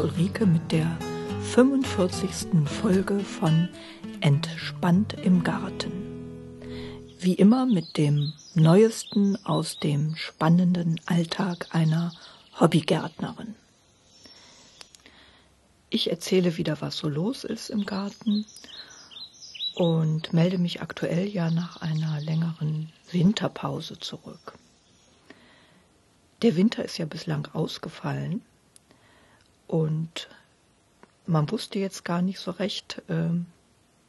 Ulrike mit der 45. Folge von Entspannt im Garten. Wie immer mit dem Neuesten aus dem spannenden Alltag einer Hobbygärtnerin. Ich erzähle wieder, was so los ist im Garten und melde mich aktuell ja nach einer längeren Winterpause zurück. Der Winter ist ja bislang ausgefallen und man wusste jetzt gar nicht so recht, äh,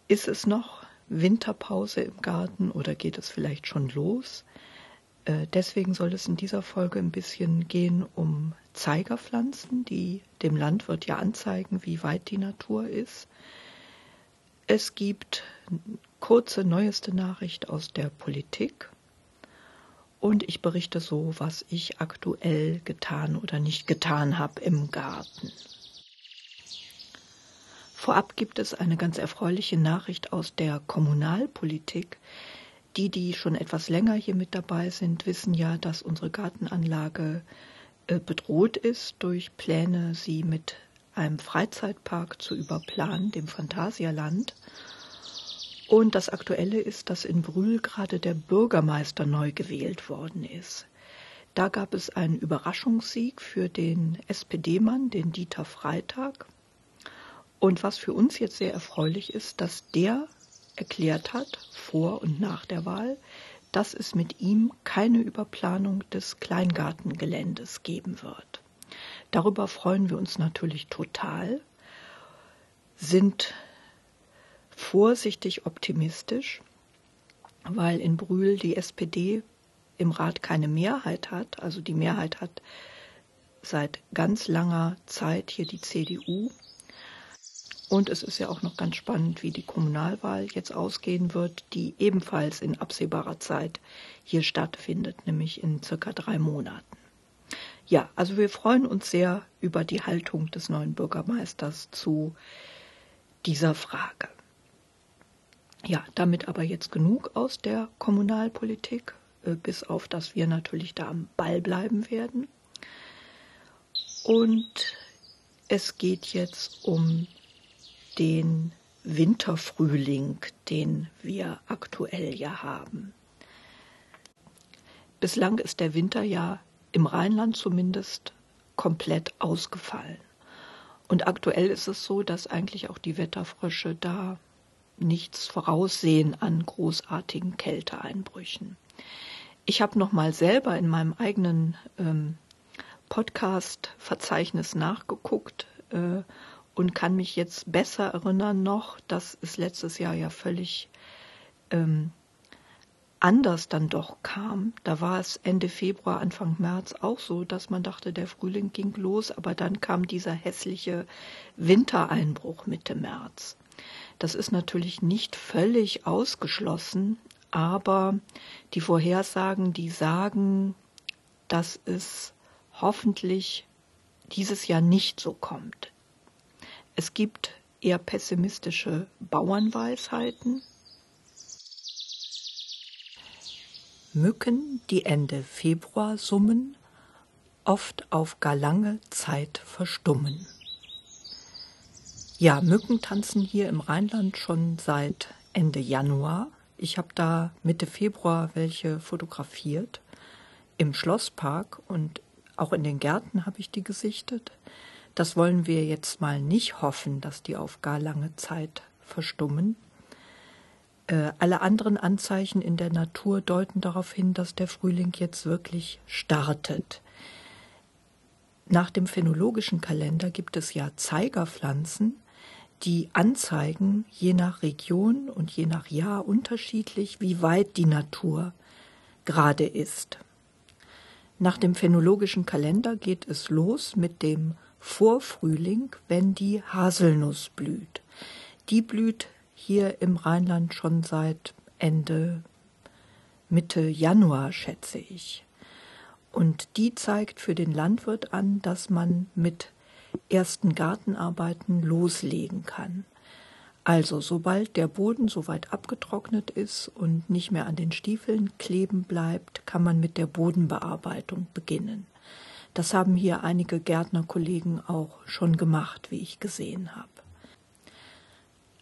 ist es noch Winterpause im Garten oder geht es vielleicht schon los? Äh, deswegen soll es in dieser Folge ein bisschen gehen um Zeigerpflanzen, die dem Landwirt ja anzeigen, wie weit die Natur ist. Es gibt kurze neueste Nachricht aus der Politik und ich berichte so, was ich aktuell getan oder nicht getan habe im Garten. Vorab gibt es eine ganz erfreuliche Nachricht aus der Kommunalpolitik. Die, die schon etwas länger hier mit dabei sind, wissen ja, dass unsere Gartenanlage äh, bedroht ist durch Pläne, sie mit einem Freizeitpark zu überplanen, dem Phantasialand. Und das Aktuelle ist, dass in Brühl gerade der Bürgermeister neu gewählt worden ist. Da gab es einen Überraschungssieg für den SPD-Mann, den Dieter Freitag. Und was für uns jetzt sehr erfreulich ist, dass der erklärt hat, vor und nach der Wahl, dass es mit ihm keine Überplanung des Kleingartengeländes geben wird. Darüber freuen wir uns natürlich total, sind vorsichtig optimistisch, weil in Brühl die SPD im Rat keine Mehrheit hat. Also die Mehrheit hat seit ganz langer Zeit hier die CDU. Und es ist ja auch noch ganz spannend, wie die Kommunalwahl jetzt ausgehen wird, die ebenfalls in absehbarer Zeit hier stattfindet, nämlich in circa drei Monaten. Ja, also wir freuen uns sehr über die Haltung des neuen Bürgermeisters zu dieser Frage. Ja, damit aber jetzt genug aus der Kommunalpolitik, äh, bis auf dass wir natürlich da am Ball bleiben werden. Und es geht jetzt um den Winterfrühling, den wir aktuell ja haben. Bislang ist der Winter ja im Rheinland zumindest komplett ausgefallen. Und aktuell ist es so, dass eigentlich auch die Wetterfrösche da nichts voraussehen an großartigen Kälteeinbrüchen. Ich habe noch mal selber in meinem eigenen ähm, Podcast-Verzeichnis nachgeguckt äh, und kann mich jetzt besser erinnern noch, dass es letztes Jahr ja völlig ähm, anders dann doch kam. Da war es Ende Februar, Anfang März auch so, dass man dachte, der Frühling ging los, aber dann kam dieser hässliche Wintereinbruch Mitte März. Das ist natürlich nicht völlig ausgeschlossen, aber die Vorhersagen, die sagen, dass es hoffentlich dieses Jahr nicht so kommt. Es gibt eher pessimistische Bauernweisheiten. Mücken, die Ende Februar summen, oft auf gar lange Zeit verstummen. Ja, Mücken tanzen hier im Rheinland schon seit Ende Januar. Ich habe da Mitte Februar welche fotografiert im Schlosspark und auch in den Gärten habe ich die gesichtet. Das wollen wir jetzt mal nicht hoffen, dass die auf gar lange Zeit verstummen. Äh, alle anderen Anzeichen in der Natur deuten darauf hin, dass der Frühling jetzt wirklich startet. Nach dem phänologischen Kalender gibt es ja Zeigerpflanzen, die anzeigen, je nach Region und je nach Jahr unterschiedlich, wie weit die Natur gerade ist. Nach dem phänologischen Kalender geht es los mit dem Vorfrühling, wenn die Haselnuss blüht. Die blüht hier im Rheinland schon seit Ende Mitte Januar, schätze ich. Und die zeigt für den Landwirt an, dass man mit ersten Gartenarbeiten loslegen kann. Also sobald der Boden soweit abgetrocknet ist und nicht mehr an den Stiefeln kleben bleibt, kann man mit der Bodenbearbeitung beginnen. Das haben hier einige Gärtnerkollegen auch schon gemacht, wie ich gesehen habe.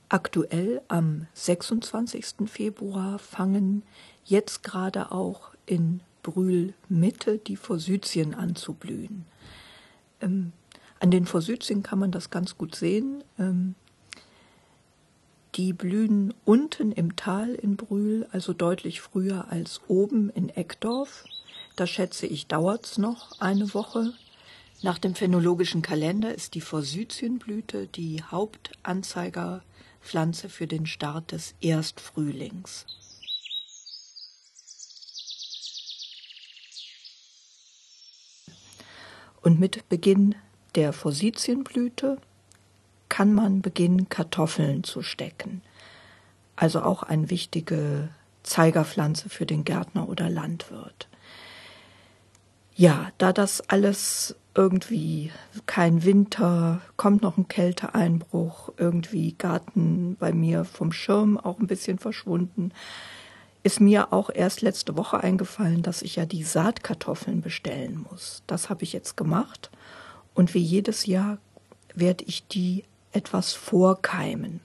Aktuell am 26. Februar fangen jetzt gerade auch in Brühl Mitte die Forsythien an zu blühen. Ähm, an den Forsythien kann man das ganz gut sehen. Ähm, die blühen unten im Tal in Brühl, also deutlich früher als oben in Eckdorf. Da schätze ich, dauert's noch eine Woche. Nach dem phänologischen Kalender ist die Forsythienblüte die Hauptanzeigerpflanze für den Start des Erstfrühlings. Und mit Beginn der Forsythienblüte kann man beginnen, Kartoffeln zu stecken. Also auch eine wichtige Zeigerpflanze für den Gärtner oder Landwirt. Ja, da das alles irgendwie kein Winter, kommt noch ein Kälteeinbruch, irgendwie Garten bei mir vom Schirm auch ein bisschen verschwunden, ist mir auch erst letzte Woche eingefallen, dass ich ja die Saatkartoffeln bestellen muss. Das habe ich jetzt gemacht und wie jedes Jahr werde ich die etwas vorkeimen.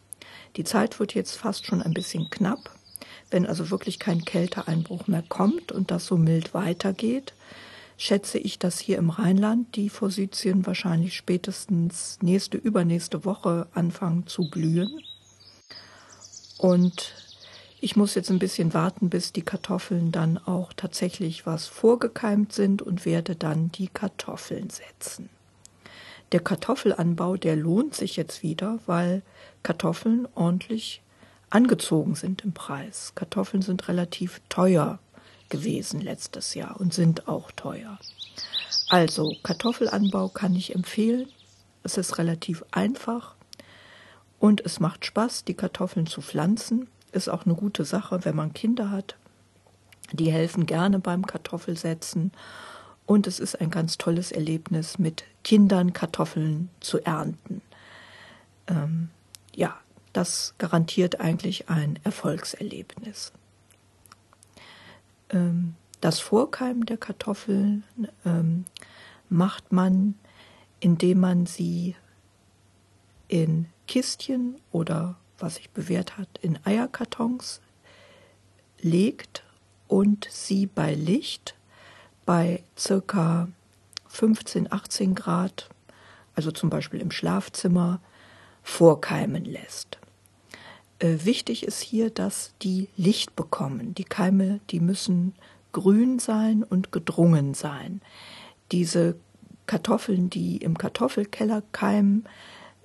Die Zeit wird jetzt fast schon ein bisschen knapp. Wenn also wirklich kein Kälteeinbruch mehr kommt und das so mild weitergeht, schätze ich, dass hier im Rheinland die Forsythien wahrscheinlich spätestens nächste, übernächste Woche anfangen zu blühen. Und ich muss jetzt ein bisschen warten, bis die Kartoffeln dann auch tatsächlich was vorgekeimt sind und werde dann die Kartoffeln setzen. Der Kartoffelanbau, der lohnt sich jetzt wieder, weil Kartoffeln ordentlich angezogen sind im Preis. Kartoffeln sind relativ teuer gewesen letztes Jahr und sind auch teuer. Also Kartoffelanbau kann ich empfehlen. Es ist relativ einfach und es macht Spaß, die Kartoffeln zu pflanzen. Ist auch eine gute Sache, wenn man Kinder hat. Die helfen gerne beim Kartoffelsetzen und es ist ein ganz tolles Erlebnis, mit Kindern Kartoffeln zu ernten. Ähm, ja, das garantiert eigentlich ein Erfolgserlebnis. Ähm, das Vorkeimen der Kartoffeln ähm, macht man, indem man sie in Kistchen oder, was sich bewährt hat, in Eierkartons legt und sie bei Licht bei circa 15, 18 Grad, also zum Beispiel im Schlafzimmer, vorkeimen lässt. Äh, wichtig ist hier, dass die Licht bekommen. Die Keime, die müssen grün sein und gedrungen sein. Diese Kartoffeln, die im Kartoffelkeller keimen,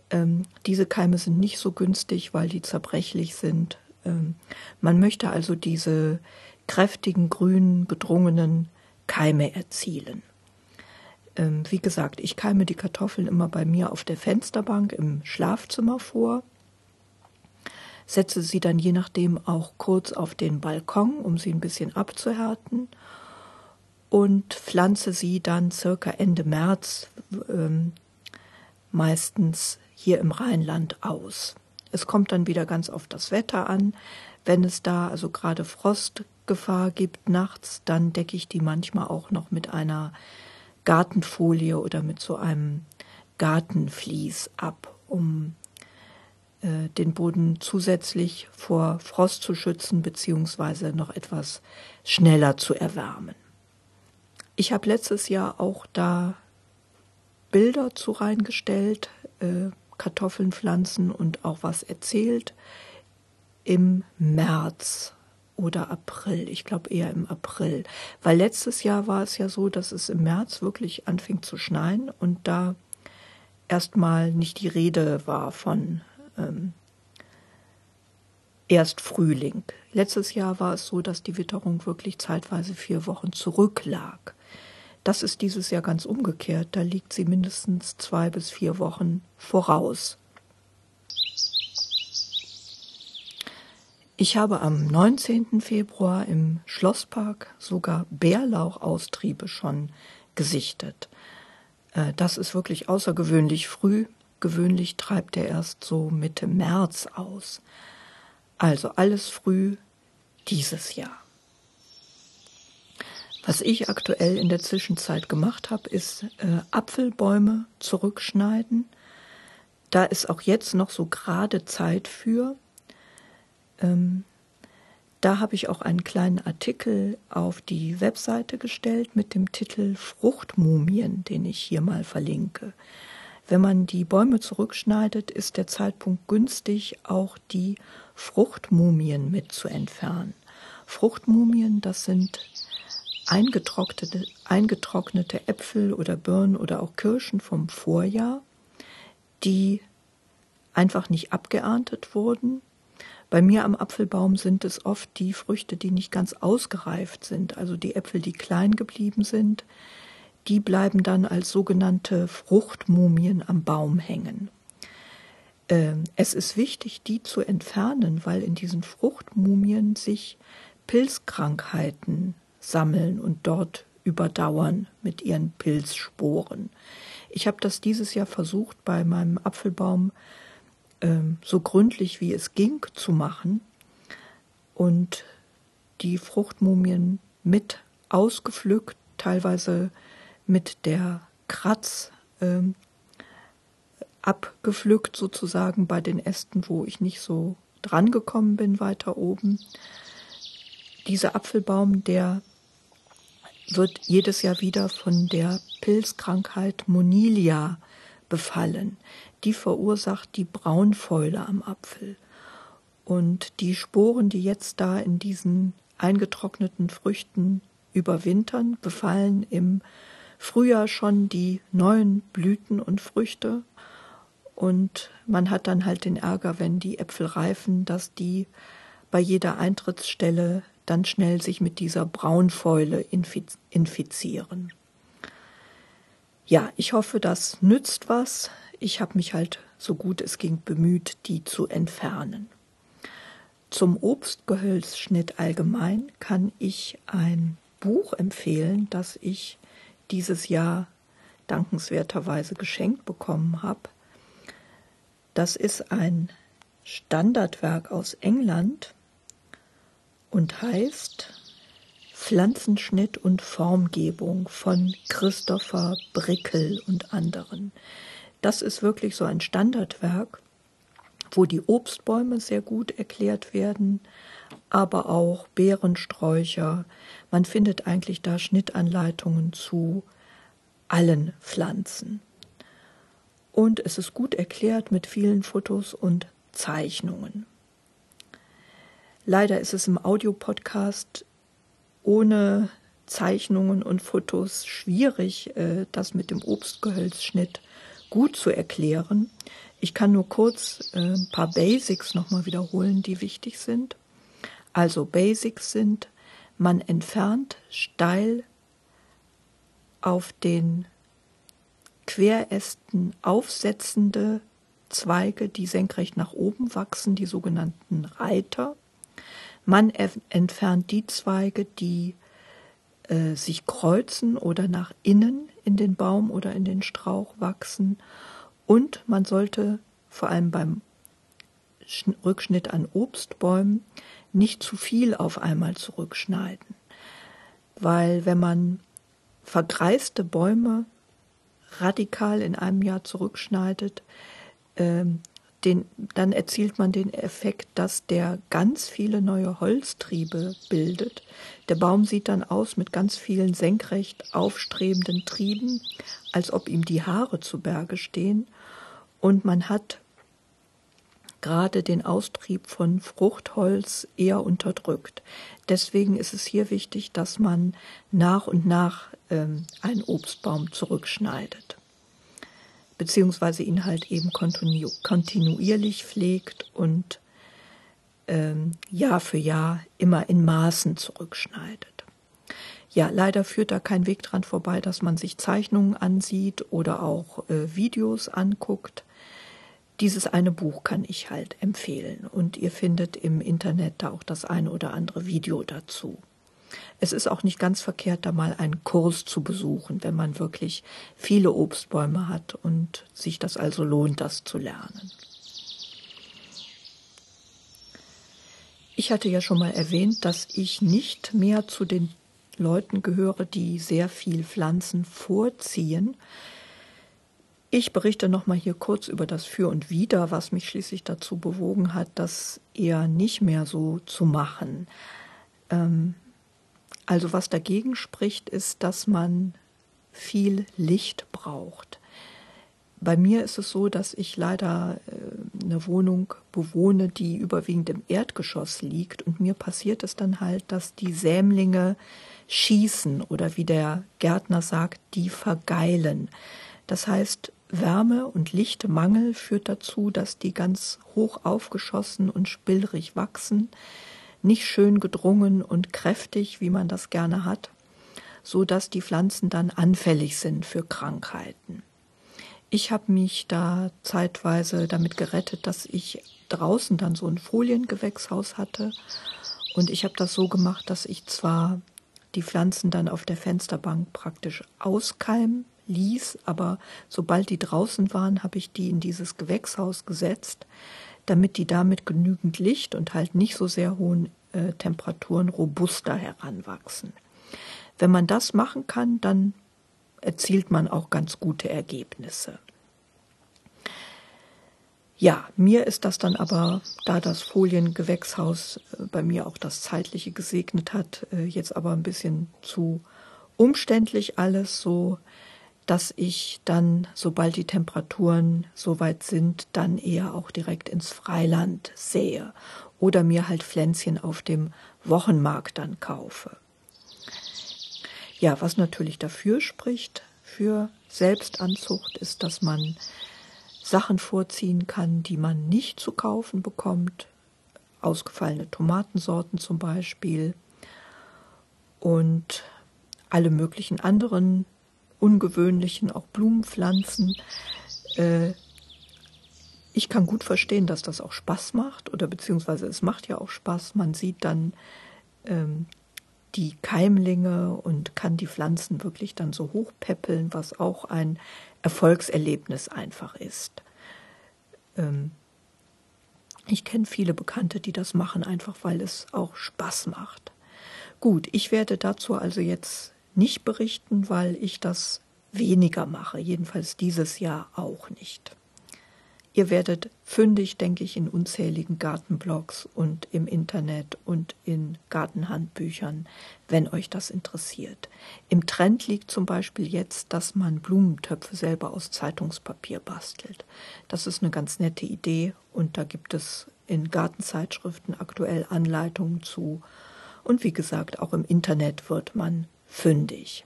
ähm, diese Keime sind nicht so günstig, weil die zerbrechlich sind. Ähm, man möchte also diese kräftigen, grünen, gedrungenen Keime erzielen. Ähm, wie gesagt, ich keime die Kartoffeln immer bei mir auf der Fensterbank im Schlafzimmer vor, setze sie dann je nachdem auch kurz auf den Balkon, um sie ein bisschen abzuhärten und pflanze sie dann circa Ende März ähm, meistens hier im Rheinland aus. Es kommt dann wieder ganz auf das Wetter an. Wenn es da also gerade Frostgefahr gibt nachts, dann decke ich die manchmal auch noch mit einer Gartenfolie oder mit so einem Gartenvlies ab, um äh, den Boden zusätzlich vor Frost zu schützen beziehungsweise noch etwas schneller zu erwärmen. Ich habe letztes Jahr auch da Bilder zu reingestellt, äh, Kartoffeln pflanzen und auch was erzählt im März oder April. Ich glaube eher im April. Weil letztes Jahr war es ja so, dass es im März wirklich anfing zu schneien und da erstmal nicht die Rede war von ähm, erst Frühling. Letztes Jahr war es so, dass die Witterung wirklich zeitweise vier Wochen zurücklag. Das ist dieses Jahr ganz umgekehrt. Da liegt sie mindestens zwei bis vier Wochen voraus. Ich habe am 19. Februar im Schlosspark sogar Bärlauchaustriebe schon gesichtet. Äh, das ist wirklich außergewöhnlich früh. Gewöhnlich treibt er erst so Mitte März aus. Also alles früh dieses Jahr. Was ich aktuell in der Zwischenzeit gemacht habe, ist äh, Apfelbäume zurückschneiden. Da ist auch jetzt noch so gerade Zeit für. Ähm, da habe ich auch einen kleinen Artikel auf die Webseite gestellt mit dem Titel Fruchtmumien, den ich hier mal verlinke. Wenn man die Bäume zurückschneidet, ist der Zeitpunkt günstig, auch die Fruchtmumien mit zu entfernen. Fruchtmumien, das sind eingetrocknete, eingetrocknete Äpfel oder Birnen oder auch Kirschen vom Vorjahr, die einfach nicht abgeerntet wurden bei mir am Apfelbaum sind es oft die Früchte, die nicht ganz ausgereift sind, also die Äpfel, die klein geblieben sind, die bleiben dann als sogenannte Fruchtmumien am Baum hängen. Ähm, es ist wichtig, die zu entfernen, weil in diesen Fruchtmumien sich Pilzkrankheiten sammeln und dort überdauern mit ihren Pilzsporen. Ich habe das dieses Jahr versucht, bei meinem Apfelbaum ähm, so gründlich wie es ging zu machen und die Fruchtmumien mit ausgepflückt, teilweise mit der Kratz ähm, abgepflückt sozusagen bei den Ästen, wo ich nicht so dran gekommen bin weiter oben. Dieser Apfelbaum, der wird jedes Jahr wieder von der Pilzkrankheit Monilia befallen die verursacht die Braunfäule am Apfel. Und die Sporen, die jetzt da in diesen eingetrockneten Früchten überwintern, befallen im Frühjahr schon die neuen Blüten und Früchte. Und man hat dann halt den Ärger, wenn die Äpfel reifen, dass die bei jeder Eintrittsstelle dann schnell sich mit dieser Braunfäule infizieren. Ja, ich hoffe, das nützt was ich habe mich halt so gut es ging bemüht, die zu entfernen. Zum Obstgehölzschnitt allgemein kann ich ein Buch empfehlen, das ich dieses Jahr dankenswerterweise geschenkt bekommen habe. Das ist ein Standardwerk aus England und heißt Pflanzenschnitt und Formgebung von Christopher Brickel und anderen. Das ist wirklich so ein Standardwerk, wo die Obstbäume sehr gut erklärt werden, aber auch Beerensträucher. Man findet eigentlich da Schnittanleitungen zu allen Pflanzen. Und es ist gut erklärt mit vielen Fotos und Zeichnungen. Leider ist es im Audiopodcast ohne Zeichnungen und Fotos schwierig, äh, das mit dem Obstgehölzschnitt gut zu erklären. Ich kann nur kurz äh, ein paar Basics nochmal wiederholen, die wichtig sind. Also Basics sind, man entfernt steil auf den Querästen aufsetzende Zweige, die senkrecht nach oben wachsen, die sogenannten Reiter. Man entfernt die Zweige, die äh, sich kreuzen oder nach innen in den Baum oder in den Strauch wachsen. Und man sollte vor allem beim Rückschnitt an Obstbäumen nicht zu viel auf einmal zurückschneiden. Weil wenn man vergreiste Bäume radikal in einem Jahr zurückschneidet, ähm, den, dann erzielt man den Effekt, dass der ganz viele neue Holztriebe bildet. Der Baum sieht dann aus mit ganz vielen senkrecht aufstrebenden Trieben, als ob ihm die Haare zu Berge stehen. Und man hat gerade den Austrieb von Fruchtholz eher unterdrückt. Deswegen ist es hier wichtig, dass man nach und nach ähm, einen Obstbaum zurückschneidet beziehungsweise ihn halt eben kontinu kontinuierlich pflegt und ähm, Jahr für Jahr immer in Maßen zurückschneidet. Ja, leider führt da kein Weg dran vorbei, dass man sich Zeichnungen ansieht oder auch äh, Videos anguckt. Dieses eine Buch kann ich halt empfehlen und ihr findet im Internet da auch das eine oder andere Video dazu. Es ist auch nicht ganz verkehrt, da mal einen Kurs zu besuchen, wenn man wirklich viele Obstbäume hat und sich das also lohnt, das zu lernen. Ich hatte ja schon mal erwähnt, dass ich nicht mehr zu den Leuten gehöre, die sehr viel Pflanzen vorziehen. Ich berichte nochmal hier kurz über das Für und Wider, was mich schließlich dazu bewogen hat, das eher nicht mehr so zu machen. Ähm, also was dagegen spricht, ist, dass man viel Licht braucht. Bei mir ist es so, dass ich leider äh, eine Wohnung bewohne, die überwiegend im Erdgeschoss liegt. Und mir passiert es dann halt, dass die Sämlinge schießen oder wie der Gärtner sagt, die vergeilen. Das heißt, Wärme- und Lichtmangel führt dazu, dass die ganz hoch aufgeschossen und spillrig wachsen, nicht schön gedrungen und kräftig, wie man das gerne hat, so dass die Pflanzen dann anfällig sind für Krankheiten. Ich habe mich da zeitweise damit gerettet, dass ich draußen dann so ein Foliengewächshaus hatte. Und ich habe das so gemacht, dass ich zwar die Pflanzen dann auf der Fensterbank praktisch auskeimen ließ, aber sobald die draußen waren, habe ich die in dieses Gewächshaus gesetzt, damit die da mit genügend Licht und halt nicht so sehr hohen äh, Temperaturen robuster heranwachsen. Wenn man das machen kann, dann erzielt man auch ganz gute Ergebnisse. Ja, mir ist das dann aber, da das Foliengewächshaus äh, bei mir auch das Zeitliche gesegnet hat, äh, jetzt aber ein bisschen zu umständlich alles, so dass ich dann, sobald die Temperaturen soweit sind, dann eher auch direkt ins Freiland sähe oder mir halt Pflänzchen auf dem Wochenmarkt dann kaufe. Ja, was natürlich dafür spricht für Selbstanzucht, ist, dass man Sachen vorziehen kann, die man nicht zu kaufen bekommt. Ausgefallene Tomatensorten zum Beispiel und alle möglichen anderen ungewöhnlichen, auch Blumenpflanzen. Äh, ich kann gut verstehen, dass das auch Spaß macht oder beziehungsweise es macht ja auch Spaß. Man sieht dann ähm, die Keimlinge und kann die Pflanzen wirklich dann so hochpäppeln, was auch ein Erfolgserlebnis einfach ist. Ähm ich kenne viele Bekannte, die das machen, einfach weil es auch Spaß macht. Gut, ich werde dazu also jetzt nicht berichten, weil ich das weniger mache, jedenfalls dieses Jahr auch nicht. Ihr werdet fündig, denke ich, in unzähligen Gartenblogs und im Internet und in Gartenhandbüchern, wenn euch das interessiert. Im Trend liegt zum Beispiel jetzt, dass man Blumentöpfe selber aus Zeitungspapier bastelt. Das ist eine ganz nette Idee und da gibt es in Gartenzeitschriften aktuell Anleitungen zu. Und wie gesagt, auch im Internet wird man fündig.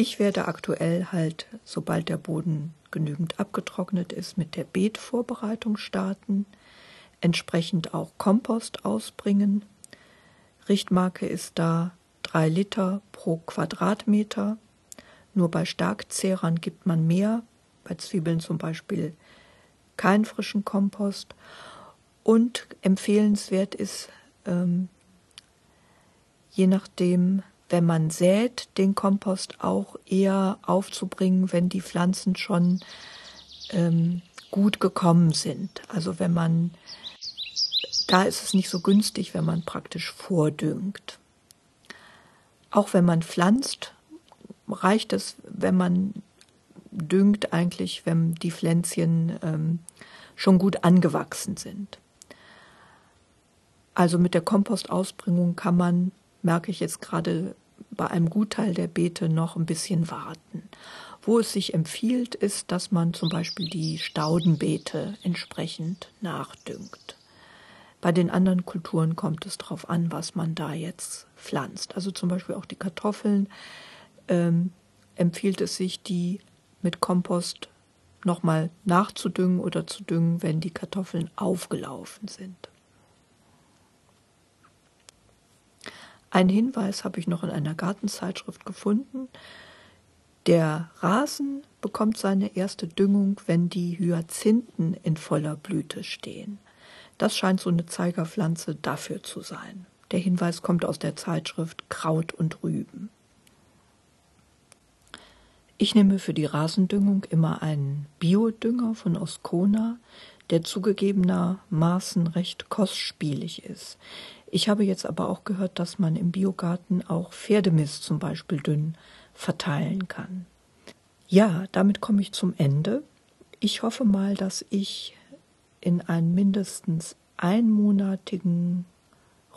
Ich werde aktuell halt, sobald der Boden genügend abgetrocknet ist, mit der Beetvorbereitung starten, entsprechend auch Kompost ausbringen. Richtmarke ist da drei Liter pro Quadratmeter. Nur bei Starkzehrern gibt man mehr, bei Zwiebeln zum Beispiel keinen frischen Kompost. Und empfehlenswert ist, ähm, je nachdem, wenn man sät, den Kompost auch eher aufzubringen, wenn die Pflanzen schon ähm, gut gekommen sind. Also wenn man, da ist es nicht so günstig, wenn man praktisch vordüngt. Auch wenn man pflanzt, reicht es, wenn man düngt eigentlich, wenn die Pflänzchen ähm, schon gut angewachsen sind. Also mit der Kompostausbringung kann man merke ich jetzt gerade bei einem Gutteil der Beete noch ein bisschen warten. Wo es sich empfiehlt, ist, dass man zum Beispiel die Staudenbeete entsprechend nachdüngt. Bei den anderen Kulturen kommt es darauf an, was man da jetzt pflanzt. Also zum Beispiel auch die Kartoffeln ähm, empfiehlt es sich, die mit Kompost nochmal nachzudüngen oder zu düngen, wenn die Kartoffeln aufgelaufen sind. Einen Hinweis habe ich noch in einer Gartenzeitschrift gefunden. Der Rasen bekommt seine erste Düngung, wenn die Hyazinthen in voller Blüte stehen. Das scheint so eine Zeigerpflanze dafür zu sein. Der Hinweis kommt aus der Zeitschrift Kraut und Rüben. Ich nehme für die Rasendüngung immer einen Biodünger von Oscona. der zugegebenermaßen recht kostspielig ist. Ich habe jetzt aber auch gehört, dass man im Biogarten auch Pferdemist zum Beispiel dünn verteilen kann. Ja, damit komme ich zum Ende. Ich hoffe mal, dass ich in einen mindestens einmonatigen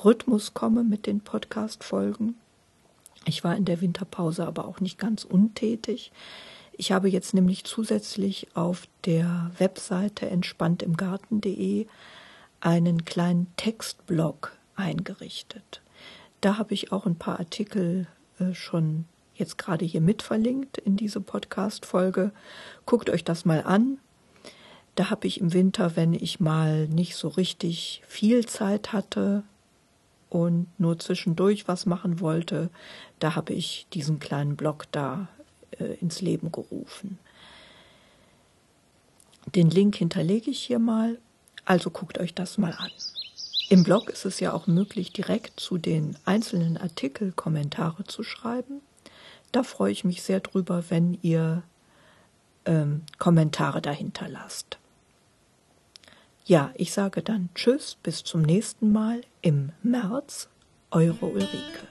Rhythmus komme mit den Podcast-Folgen. Ich war in der Winterpause aber auch nicht ganz untätig. Ich habe jetzt nämlich zusätzlich auf der Webseite entspanntimgarten.de einen kleinen Textblog eingerichtet. Da habe ich auch ein paar Artikel äh, schon jetzt gerade hier mit verlinkt in diese Podcast-Folge. Guckt euch das mal an. Da habe ich im Winter, wenn ich mal nicht so richtig viel Zeit hatte und nur zwischendurch was machen wollte, da habe ich diesen kleinen Blog da äh, ins Leben gerufen. Den Link hinterlege ich hier mal, also guckt euch das mal an. Im Blog ist es ja auch möglich, direkt zu den einzelnen Artikel Kommentare zu schreiben. Da freue ich mich sehr drüber, wenn ihr ähm, Kommentare dahinter lasst. Ja, ich sage dann Tschüss, bis zum nächsten Mal im März, eure Ulrike.